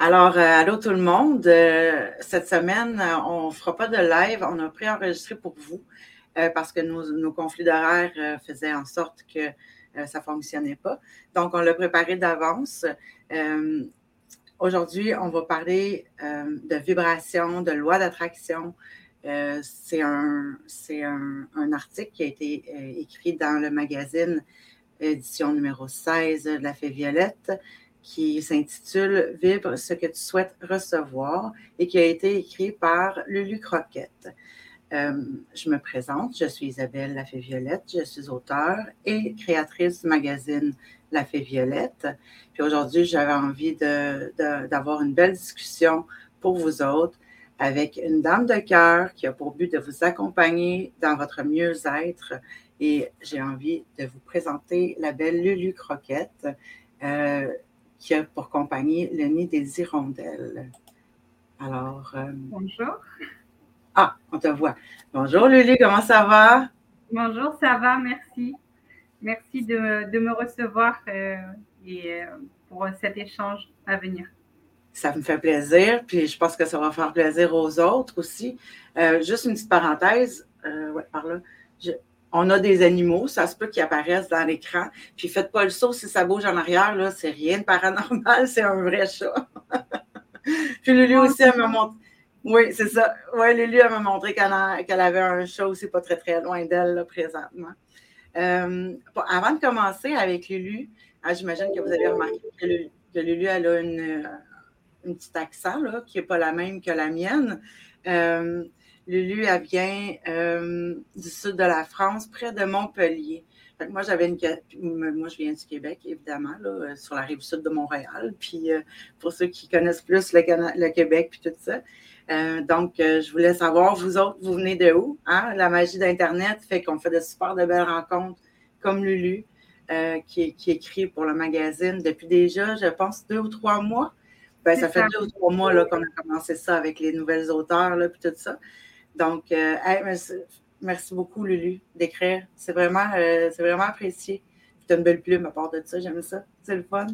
Alors, euh, allô tout le monde. Euh, cette semaine, euh, on ne fera pas de live. On a préenregistré pour vous parce que nos, conflits d'horaire faisaient en sorte que ça ne fonctionnait pas. Donc, on l'a préparé d'avance. Aujourd'hui, on va parler de vibration, de loi d'attraction. c'est un, un, article qui a été écrit dans le magazine édition numéro 16 de la Fée Violette qui s'intitule Vibre ce que tu souhaites recevoir et qui a été écrit par Lulu Croquette. Euh, je me présente, je suis Isabelle Lafay-Violette, je suis auteure et créatrice du magazine La Fée Violette. Puis aujourd'hui, j'avais envie d'avoir une belle discussion pour vous autres avec une dame de cœur qui a pour but de vous accompagner dans votre mieux-être. Et j'ai envie de vous présenter la belle Lulu Croquette. Euh, qui a pour compagnie le nid des hirondelles. Alors. Euh, Bonjour. Ah, on te voit. Bonjour Lulu, comment ça va? Bonjour, ça va, merci. Merci de, me recevoir euh, et euh, pour cet échange à venir. Ça me fait plaisir, puis je pense que ça va faire plaisir aux autres aussi. juste une petite parenthèse, ouais, par là. Je, on a des animaux, ça se peut qu'ils apparaissent dans l'écran. Puis faites pas le saut si ça bouge en arrière, là, c'est rien de paranormal, c'est un vrai chat. Puis Lulu aussi, elle m'a montré. Oui, c'est ça. Oui, Lulu, elle m'a montré qu'elle avait un chat aussi pas très, très loin d'elle, présentement. Euh, avant de commencer avec Lulu, ah, j'imagine que vous avez remarqué que, Lulu, elle a une, une petite accent, là, qui n'est pas la même que la mienne. Euh, Lulu, elle vient euh, du sud de la France, près de Montpellier. moi, j'avais une. Moi, je viens du Québec, évidemment, là, sur la rive sud de Montréal. Puis, euh, pour ceux qui connaissent plus le, Québec, puis tout ça. Euh, donc, je voulais savoir, vous autres, vous venez de où? Hein? La magie d'Internet fait qu'on fait de super de belles rencontres, comme Lulu, qui, écrit pour le magazine depuis déjà, je pense, deux ou trois mois. Ben, ça fait deux ou trois mois qu'on a commencé ça avec les nouvelles auteurs, là, puis tout ça. Donc, euh, merci, beaucoup, Lulu, d'écrire. C'est vraiment, euh, vraiment apprécié. Tu as une belle plume à part de ça, j'aime ça. C'est le fun.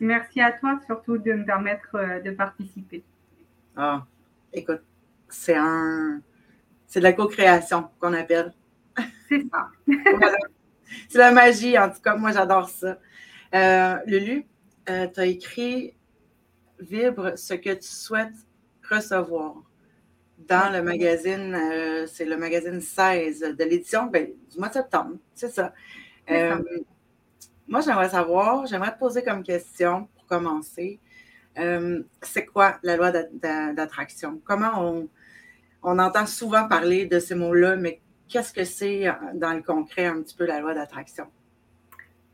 Merci à toi, surtout de me permettre euh, de participer. Ah, écoute, c'est un. C'est de la co-création qu'on appelle. C'est ça. C'est la magie, en tout cas, moi j'adore ça. Lulu, tu as écrit Vibre ce que tu souhaites recevoir dans le magazine, euh, c'est le magazine 16 de l'édition ben, du mois de septembre, c'est ça. Euh, moi, j'aimerais savoir, j'aimerais te poser comme question pour commencer, euh, c'est quoi la loi d'attraction? Comment on, on entend souvent parler de ces mots-là, mais qu'est-ce que c'est dans le concret un petit peu la loi d'attraction?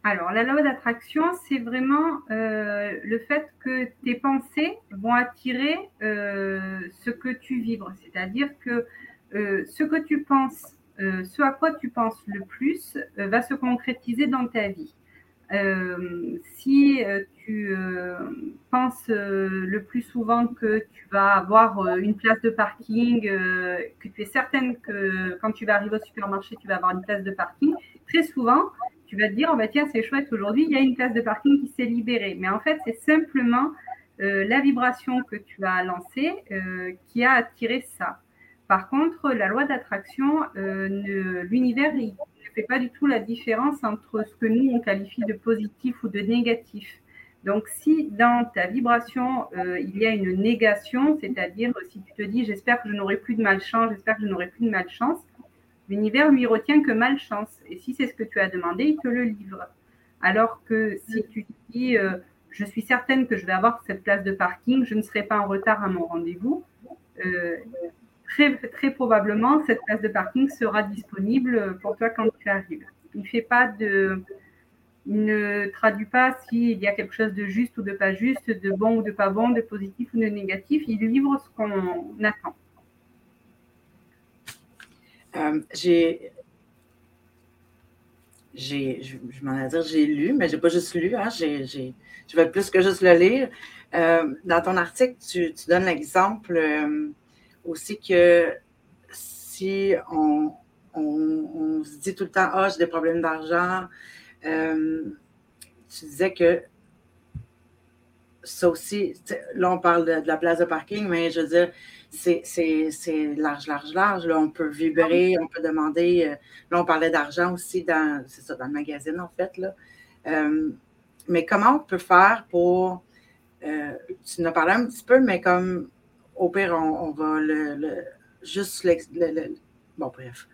Alors, la loi d'attraction, c'est vraiment euh, le fait que tes pensées vont attirer euh, ce que tu vibres. C'est-à-dire que euh, ce que tu penses, ce à quoi tu penses le plus, va se concrétiser dans ta vie. Si tu penses le plus souvent que tu vas avoir une place de parking, que tu es certaine que quand tu vas arriver au supermarché, tu vas avoir une place de parking, très souvent, tu vas te dire, oh bah tiens, c'est chouette, aujourd'hui, il y a une place de parking qui s'est libérée. Mais en fait, c'est simplement euh, la vibration que tu as lancée euh, qui a attiré ça. Par contre, la loi d'attraction, euh, l'univers, ne fait pas du tout la différence entre ce que nous, on qualifie de positif ou de négatif. Donc, si dans ta vibration, il y a une négation, c'est-à-dire si tu te dis, j'espère que je n'aurai plus de malchance, j'espère que je n'aurai plus de malchance, L'univers lui retient que malchance. Et si c'est ce que tu as demandé, il te le livre. Alors que si tu te dis, euh, je suis certaine que je vais avoir cette place de parking, je ne serai pas en retard à mon rendez-vous, euh, très, très probablement, cette place de parking sera disponible pour toi quand tu arrives. Il fait pas de, ne traduit pas s'il y a quelque chose de juste ou de pas juste, de bon ou de pas bon, de positif ou de négatif. Il livre ce qu'on attend. Euh, j'ai. J'ai, je, m'en ai dire, j'ai lu, mais j'ai pas juste lu, hein, j'ai, je vais plus que juste le lire. Euh, dans ton article, tu, donnes l'exemple euh, aussi que si on, on, se dit tout le temps, ah, j'ai des problèmes d'argent, tu disais que ça aussi, là, on parle de, la place de parking, mais je veux dire, c'est large, large, large. Là, on peut vibrer, on peut demander. Euh, là, on parlait d'argent aussi dans, c'est ça, dans le magazine, en fait. Là. Euh, mais comment on peut faire pour. Euh, tu nous as parlé un petit peu, mais comme au pire, on, va le, juste le, Bon, bref.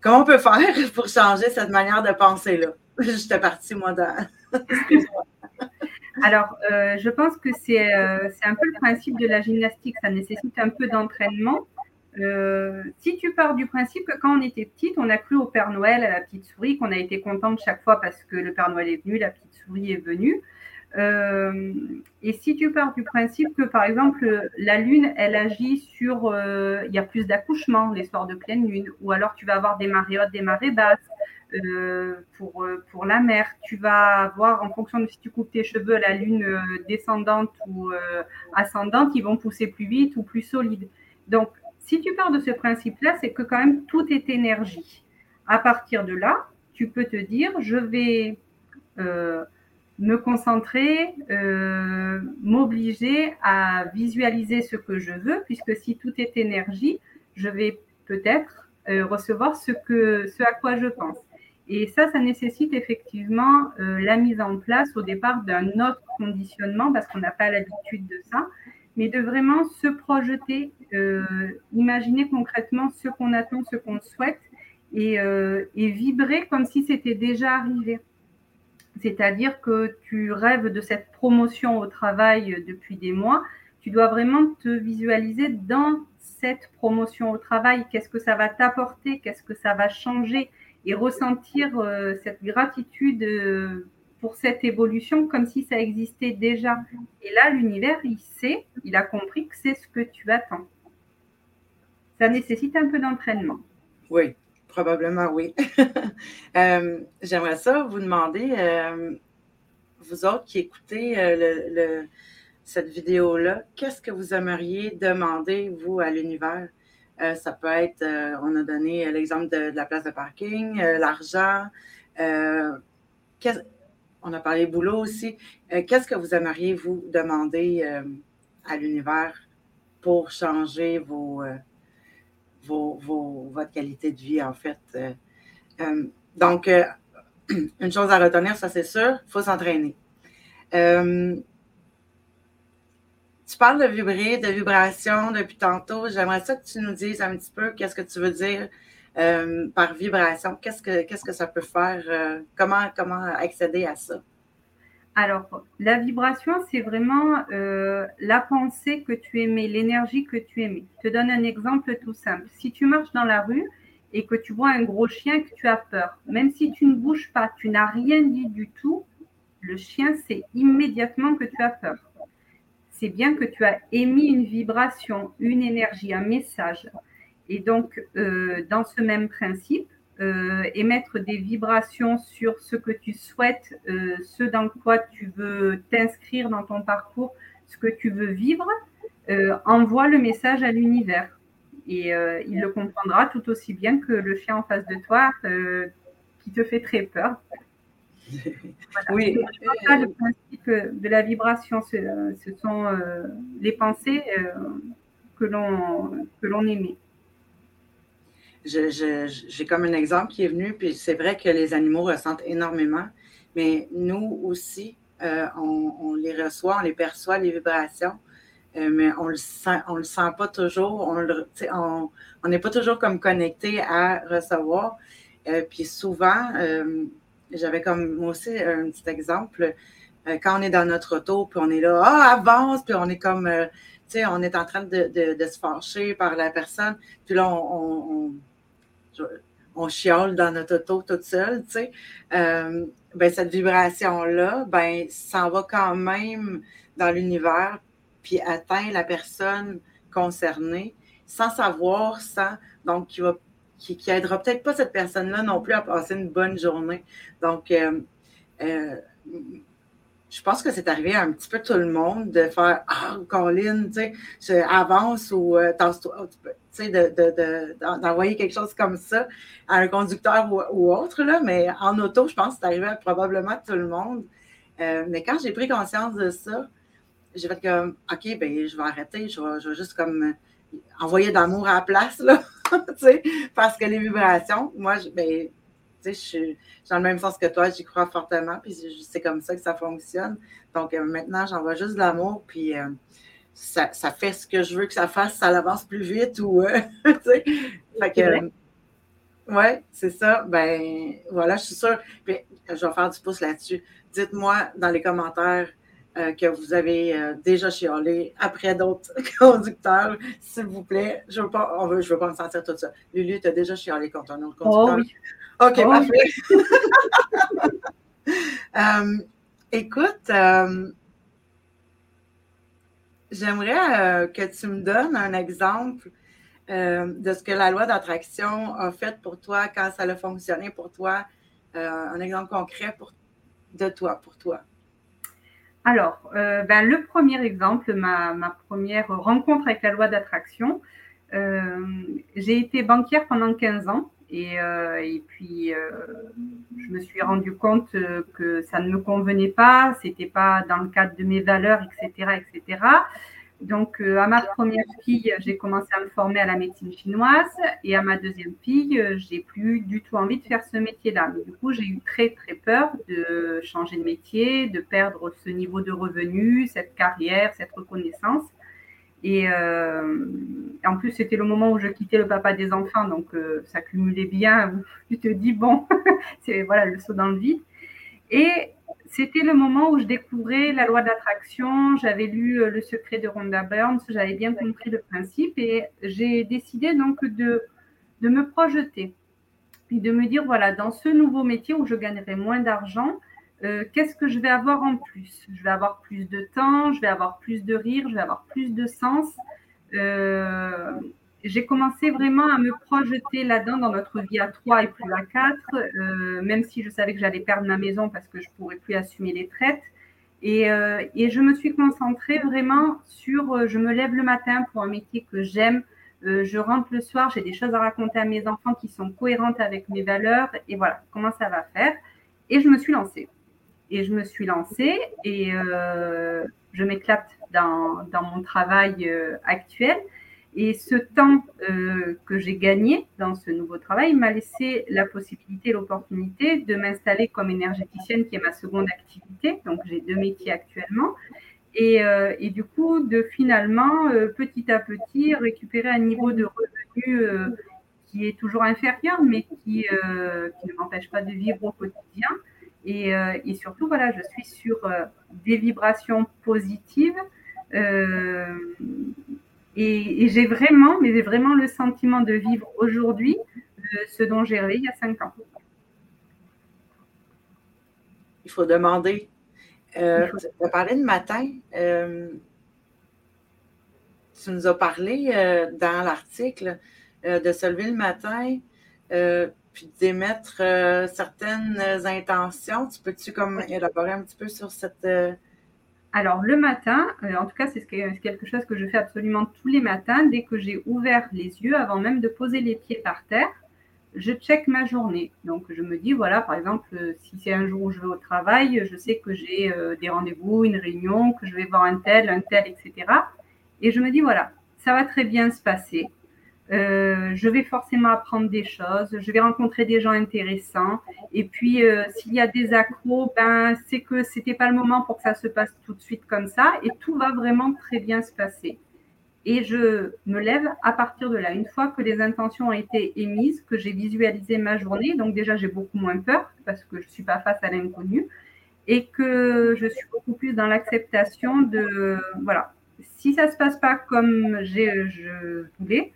Comment on peut faire pour changer cette manière de penser-là? J'étais partie, moi, dans. Alors, euh, je pense que euh, c'est un peu le principe de la gymnastique. Ça nécessite un peu d'entraînement. Euh, si tu pars du principe que quand on était petite, on a cru au Père Noël, à la petite souris, qu'on a été contente chaque fois parce que le Père Noël est venu, la petite souris est venue. Et si tu pars du principe que, par exemple, la Lune, elle agit sur... il y a plus d'accouchements, les soirs de pleine Lune, ou alors tu vas avoir des marées hautes, des marées basses, euh, pour, euh, pour la mer. Tu vas avoir, en fonction de si tu coupes tes cheveux, la lune euh, descendante ou ascendante, ils vont pousser plus vite ou plus solide. Donc, si tu pars de ce principe-là, c'est que quand même tout est énergie. À partir de là, tu peux te dire, je vais me concentrer, m'obliger à visualiser ce que je veux, puisque si tout est énergie, je vais peut-être recevoir ce, à quoi je pense. Et ça, ça nécessite effectivement euh, la mise en place au départ d'un autre conditionnement parce qu'on n'a pas l'habitude de ça, mais de vraiment se projeter, euh, imaginer concrètement ce qu'on attend, ce qu'on souhaite euh, et, vibrer comme si c'était déjà arrivé. C'est-à-dire que tu rêves de cette promotion au travail depuis des mois, tu dois vraiment te visualiser dans cette promotion au travail, qu'est-ce que ça va t'apporter, qu'est-ce que ça va changer, et ressentir euh, cette gratitude euh, pour cette évolution comme si ça existait déjà. Et là, l'univers, il sait, il a compris que c'est ce que tu attends. Ça nécessite un peu d'entraînement. Oui, probablement oui. Euh, j'aimerais ça vous demander, vous autres qui écoutez le, cette vidéo-là, qu'est-ce que vous aimeriez demander, vous, à l'univers? Euh, ça peut être, euh, on a donné l'exemple de, la place de parking, euh, l'argent. on a parlé boulot aussi. Qu'est-ce que vous aimeriez vous demander à l'univers pour changer vos, votre qualité de vie, en fait? donc, une chose à retenir, ça c'est sûr, il faut s'entraîner. Tu parles de vibrer, de vibration depuis tantôt. J'aimerais ça que tu nous dises un petit peu qu'est-ce que tu veux dire euh, par vibration. Qu'est-ce que, qu'est-ce que ça peut faire? Euh, comment, comment accéder à ça? Alors, la vibration, c'est vraiment euh, la pensée que tu aimais, l'énergie que tu aimais. Je te donne un exemple tout simple. Si tu marches dans la rue et que tu vois un gros chien que tu as peur, même si tu ne bouges pas, tu n'as rien dit du tout, le chien sait immédiatement que tu as peur c'est bien que tu as émis une vibration, une énergie, un message. Et donc, euh, dans ce même principe, émettre des vibrations sur ce que tu souhaites, euh, ce dans quoi tu veux t'inscrire dans ton parcours, ce que tu veux vivre, envoie le message à l'univers. Et il le comprendra tout aussi bien que le chien en face de toi qui te fait très peur. Oui. le principe de la vibration, ce, sont euh, les pensées euh, que l'on émet. J'ai comme un exemple qui est venu, puis c'est vrai que les animaux ressentent énormément, mais nous aussi, euh, on, les reçoit, on les perçoit, les vibrations, mais on le sent, on le sent pas toujours, on n'est pas toujours comme connecté à recevoir. puis souvent, j'avais comme moi aussi un petit exemple. Euh, quand on est dans notre auto, puis on est là, ah, avance, puis on est comme, euh, tu sais, on est en train de, se fâcher par la personne, puis là, on, on, chiale dans notre auto toute seule, tu sais. Euh, ben, cette vibration-là, ben, s'en va quand même dans l'univers, puis atteint la personne concernée sans savoir, sans, donc qui va qui, qui aidera peut-être pas cette personne-là non plus à passer une bonne journée. Donc, euh, euh, je pense que c'est arrivé à un petit peu tout le monde de faire Ah, Colin, tu sais, avance ou euh, tu sais, d'envoyer quelque chose comme ça à un conducteur ou, autre, là, mais en auto, je pense que c'est arrivé à probablement tout le monde. mais quand j'ai pris conscience de ça, j'ai fait comme, OK, ben, je vais arrêter, je vais, juste comme envoyer d'amour à la place, là, parce que les vibrations, moi, ben, je suis dans le même sens que toi, j'y crois fortement, puis c'est comme ça que ça fonctionne. Donc euh, maintenant, j'envoie juste de l'amour, puis euh, ça, fait ce que je veux que ça fasse, ça avance plus vite ou. Euh, fait que. ouais, c'est ça. Ben voilà, je suis sûre. Puis, je vais faire du pouce là-dessus. Dites-moi dans les commentaires que vous avez déjà chialé après d'autres conducteurs, s'il vous plaît. Je ne veux, pas, on veut, je veux pas me sentir tout ça. Lulu, tu as déjà chialé contre un autre conducteur? Oh, OK, parfait. Euh, écoute, euh, j'aimerais euh, que tu me donnes un exemple de ce que la loi d'attraction a fait pour toi quand ça a fonctionné pour toi. un exemple concret pour, de toi, pour toi. Alors, ben, le premier exemple, ma, ma, première rencontre avec la loi d'attraction, j'ai été banquière pendant 15 ans. Euh, et, puis, euh, je me suis rendu compte euh, que ça ne me convenait pas, c'était pas dans le cadre de mes valeurs, etc., etc. Donc, à ma première fille, j'ai commencé à me former à la médecine chinoise, et à ma deuxième fille, j'ai plus du tout envie de faire ce métier-là. Mais du coup, j'ai eu très très peur de changer de métier, de perdre ce niveau de revenu, cette carrière, cette reconnaissance. Et euh, en plus, c'était le moment où je quittais le papa des enfants, donc euh, ça cumulait bien. Tu te dis, bon, c'est voilà le saut dans le vide. Et c'était le moment où je découvrais la loi d'attraction. J'avais lu euh, Le secret de Rhonda Burns, j'avais bien compris le principe et j'ai décidé donc de, de me projeter. Puis de me dire, voilà, dans ce nouveau métier où je gagnerai moins d'argent, euh, qu'est-ce que je vais avoir en plus? Je vais avoir plus de temps, je vais avoir plus de rire, je vais avoir plus de sens. Euh, j'ai commencé vraiment à me projeter là-dedans dans notre vie à trois et plus à quatre, euh, même si je savais que j'allais perdre ma maison parce que je ne pourrais plus assumer les traites. Et, et, je me suis concentrée vraiment sur, je me lève le matin pour un métier que j'aime, je rentre le soir, j'ai des choses à raconter à mes enfants qui sont cohérentes avec mes valeurs, et voilà comment ça va faire? Et je me suis lancée. Et je me suis lancée et euh, je m'éclate dans, mon travail euh, actuel. Et ce temps euh, que j'ai gagné dans ce nouveau travail m'a laissé la possibilité, l'opportunité de m'installer comme énergéticienne, qui est ma seconde activité. Donc j'ai deux métiers actuellement. Et, du coup, de finalement, petit à petit, récupérer un niveau de revenu qui est toujours inférieur, mais qui ne m'empêche pas de vivre au quotidien. Euh, et, surtout, voilà, je suis sur euh, des vibrations positives. Euh, et, j'ai vraiment, mais vraiment le sentiment de vivre aujourd'hui ce dont j'ai rêvé il y a cinq ans. Il faut demander. Euh, Tu as parlé de matin. tu nous as parlé dans l'article de se lever le matin puis d'émettre euh, certaines intentions. Tu peux-tu comme élaborer un petit peu sur cette... Euh, Alors, le matin, euh, en tout cas, c'est quelque chose que je fais absolument tous les matins. Dès que j'ai ouvert les yeux, avant même de poser les pieds par terre, je check ma journée. Donc, je me dis, voilà, par exemple, si c'est un jour où je vais au travail, je sais que j'ai des rendez-vous, une réunion, que je vais voir un tel, un tel, etc. Et je me dis, voilà, ça va très bien se passer. Euh, je vais forcément apprendre des choses, je vais rencontrer des gens intéressants. Et puis, euh, s'il y a des accros, ben, c'est que c'était pas le moment pour que ça se passe tout de suite comme ça. Et tout va vraiment très bien se passer. Et je me lève à partir de là. Une fois que les intentions ont été émises, que j'ai visualisé ma journée, donc déjà j'ai beaucoup moins peur parce que je ne suis pas face à l'inconnu et que je suis beaucoup plus dans l'acceptation de, voilà, si ça ne se passe pas comme je voulais,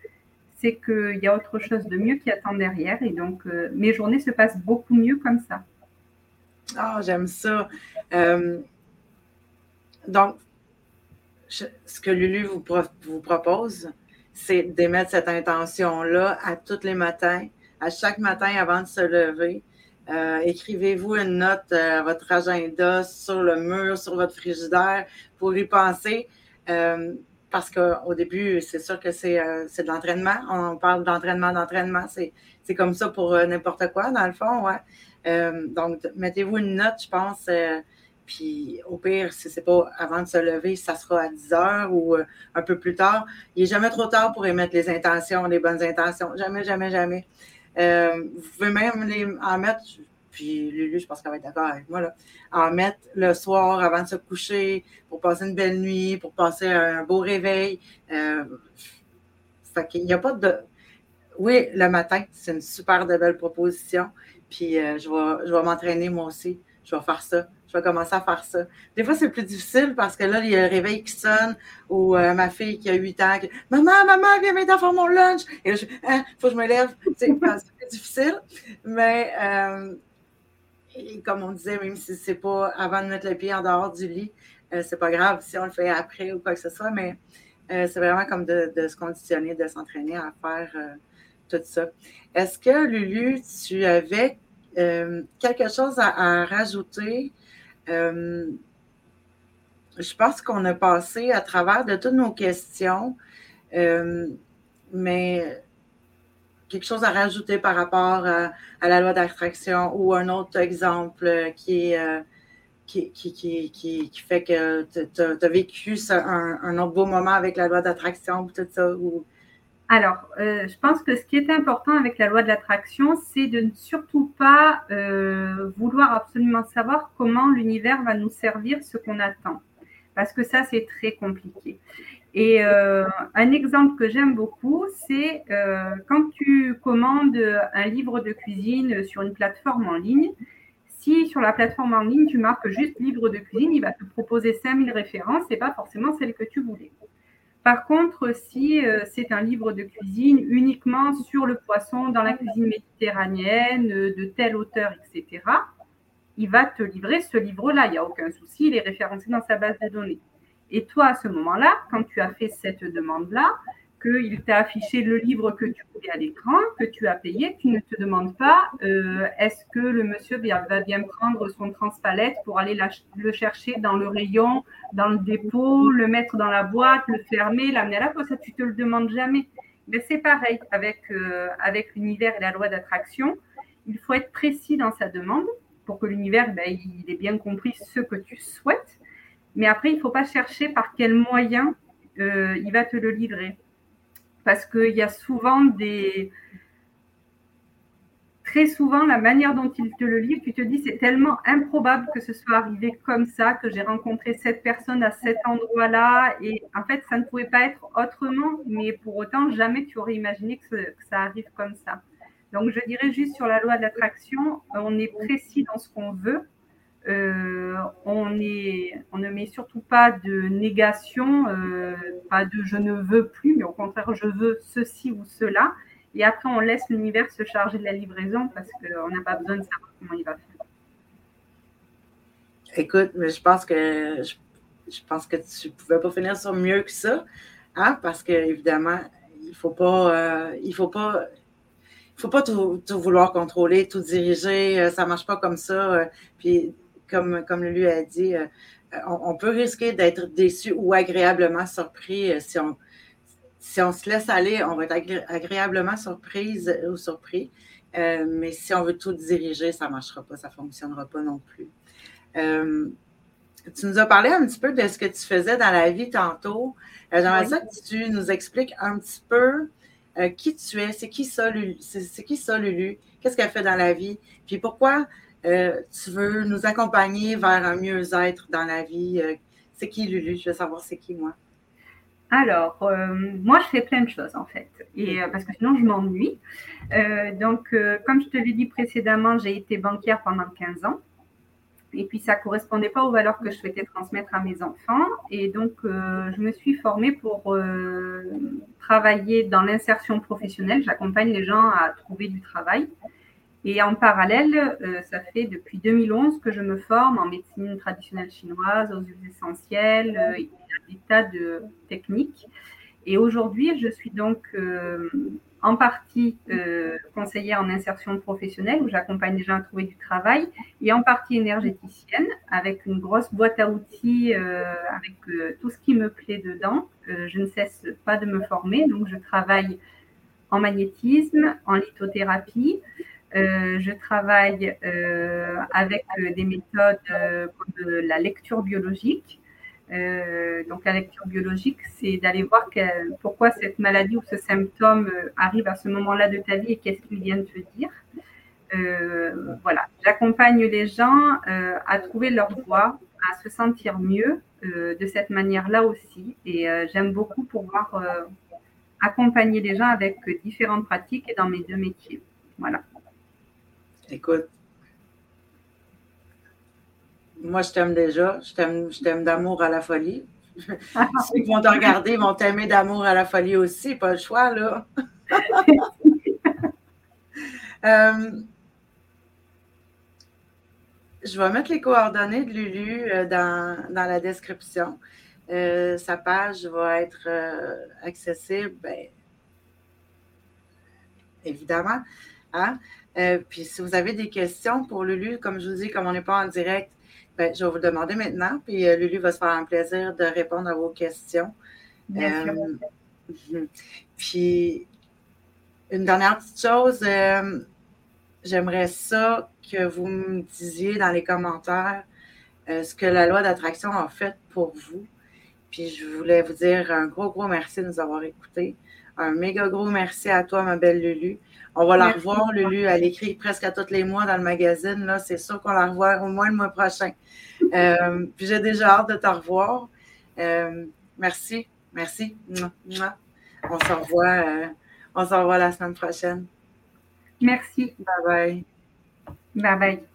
c'est qu'il y a autre chose de mieux qui attend derrière. Et donc, euh, mes journées se passent beaucoup mieux comme ça. Ah, j'aime ça. Euh, donc, ce que Lulu vous, vous propose, c'est d'émettre cette intention-là à tous les matins, à chaque matin avant de se lever. Euh, écrivez-vous une note à votre agenda sur le mur, sur votre frigidaire pour y penser parce qu'au début, c'est sûr que euh, c'est de l'entraînement. On parle d'entraînement, d'entraînement. C'est comme ça pour euh, n'importe quoi, dans le fond, ouais. Euh, donc, mettez-vous une note, je pense. puis au pire, si ce n'est pas avant de se lever, ça sera à 10 heures ou un peu plus tard. Il n'est jamais trop tard pour émettre les intentions, les bonnes intentions. Jamais, jamais, jamais. Vous pouvez même les, en mettre, puis Lulu, je pense qu'elle va être d'accord avec moi, là, en mettre le soir avant de se coucher pour passer une belle nuit, pour passer un beau réveil. Euh, fait qu'il n'y a pas de. Oui, le matin, c'est une super de belle proposition. Puis euh, je vais, je m'entraîner moi aussi. Je vais faire ça. Je vais commencer à faire ça. Des fois, c'est plus difficile parce que là, il y a le réveil qui sonne ou euh, ma fille qui a 8 ans qui Maman, maman, viens m'aider à faire mon lunch. Et là, il hein, faut que je me lève. c'est difficile. Mais euh, comme on disait, même si c'est pas avant de mettre le pied en dehors du lit, c'est pas grave si on le fait après ou quoi que ce soit, mais c'est vraiment comme de, se conditionner, de s'entraîner à faire tout ça. Est-ce que, Lulu, tu avais euh, quelque chose à, rajouter? Euh, je pense qu'on a passé à travers de toutes nos questions, euh, mais quelque chose à rajouter par rapport à, la loi d'attraction ou un autre exemple qui qui, qui, fait que tu as, vécu un, autre beau moment avec la loi d'attraction, tout ça, ou? Alors, euh, je pense que ce qui est important avec la loi de l'attraction, c'est de ne surtout pas euh, vouloir absolument savoir comment l'univers va nous servir ce qu'on attend. Parce que ça, c'est très compliqué. Et euh, un exemple que j'aime beaucoup, c'est quand tu commandes un livre de cuisine sur une plateforme en ligne, si sur la plateforme en ligne, tu marques juste livre de cuisine, il va te proposer 5000 références et pas forcément celle que tu voulais. Par contre, si euh, c'est un livre de cuisine uniquement sur le poisson dans la cuisine méditerranéenne, euh, de tel auteur, etc., il va te livrer ce livre-là. Il n'y a aucun souci, il est référencé dans sa base de données. Et toi, à ce moment-là, quand tu as fait cette demande-là, qu'il t'a affiché le livre que tu voulais à l'écran, que tu as payé, tu ne te demandes pas euh, est-ce que le monsieur va bien prendre son transpalette pour aller le chercher dans le rayon, dans le dépôt, le mettre dans la boîte, le fermer, l'amener à la poste? Ça, tu te le demandes jamais. Mais c'est pareil avec, euh, avec l'univers et la loi d'attraction. Il faut être précis dans sa demande pour que l'univers ben, il ait bien compris ce que tu souhaites. Mais après, il ne faut pas chercher par quel moyen euh, il va te le livrer parce qu'il y a souvent des... Très souvent, la manière dont il te le livre, tu te dis, c'est tellement improbable que ce soit arrivé comme ça, que j'ai rencontré cette personne à cet endroit-là. Et en fait, ça ne pouvait pas être autrement, mais pour autant, jamais tu aurais imaginé que, ça arrive comme ça. Donc, je dirais juste sur la loi de l'attraction, on est précis dans ce qu'on veut. Euh, on, ne met surtout pas de négation, euh, pas de je ne veux plus, mais au contraire, je veux ceci ou cela. Et après, on laisse l'univers se charger de la livraison parce qu'on n'a pas besoin de savoir comment il va faire. Écoute, mais je pense que je, pense que tu ne pouvais pas finir sur mieux que ça, hein, parce qu'évidemment, il ne faut pas. Euh, il faut pas il faut pas tout, vouloir contrôler, tout diriger, ça ne marche pas comme ça. Puis comme, comme lui a dit, euh, on, peut risquer d'être déçu ou agréablement surpris euh, si on, si on se laisse aller, on va être agréablement surprise ou surpris. Euh, mais si on veut tout diriger, ça ne marchera pas, ça ne fonctionnera pas non plus. tu nous as parlé un petit peu de ce que tu faisais dans la vie tantôt. J'aimerais ça que tu nous expliques un petit peu qui tu es, c'est qui ça, C'est qui ça, Lulu? Qu'est-ce qu'elle fait dans la vie? Puis pourquoi euh, tu veux nous accompagner vers un mieux-être dans la vie? Euh, c'est qui Lulu? Je veux savoir c'est qui moi. Alors, euh, moi, je fais plein de choses en fait, et parce que sinon je m'ennuie. donc, comme je te l'ai dit précédemment, j'ai été banquière pendant 15 ans, et puis ça correspondait pas aux valeurs que je souhaitais transmettre à mes enfants, et donc je me suis formée pour travailler dans l'insertion professionnelle. J'accompagne les gens à trouver du travail. Et en parallèle, euh, ça fait depuis 2011 que je me forme en médecine traditionnelle chinoise, aux huiles essentielles, euh, des tas de techniques. Et aujourd'hui, je suis donc euh, en partie conseillère en insertion professionnelle, où j'accompagne les gens à trouver du travail, et en partie énergéticienne, avec une grosse boîte à outils, avec tout ce qui me plaît dedans. je ne cesse pas de me former, donc je travaille en magnétisme, en lithothérapie, je travaille avec des méthodes comme la lecture biologique. donc la lecture biologique, c'est d'aller voir pourquoi cette maladie ou ce symptôme arrive à ce moment-là de ta vie et qu'est-ce qu'il vient de te dire. voilà, j'accompagne les gens à trouver leur voie, à se sentir mieux de cette manière-là aussi. Et j'aime beaucoup pouvoir accompagner les gens avec différentes pratiques et dans mes deux métiers. Voilà. Écoute, moi, je t'aime déjà. Je t'aime, je t'aime d'amour à la folie. Ceux qui vont te regarder vont t'aimer d'amour à la folie aussi. Pas le choix, là. Euh, je vais mettre les coordonnées de Lulu euh, dans, dans la description. Euh, sa page va être euh, accessible, ben, évidemment. Hein? Euh, puis si vous avez des questions pour Lulu, comme je vous dis, comme on n'est pas en direct, ben, je vais vous demander maintenant, puis Lulu va se faire un plaisir de répondre à vos questions. puis une dernière petite chose, j'aimerais ça que vous me disiez dans les commentaires ce que la loi d'attraction a fait pour vous. Puis je voulais vous dire un gros, gros merci de nous avoir écoutés. Un méga gros merci à toi, ma belle Lulu. On va la revoir, Lulu. Elle écrit presque à tous les mois dans le magazine. Là, c'est sûr qu'on la revoit au moins le mois prochain. Euh, puis j'ai déjà hâte de te revoir. Euh, merci. Merci. On se revoit, euh, on se revoit la semaine prochaine. Merci. Bye bye. Bye bye.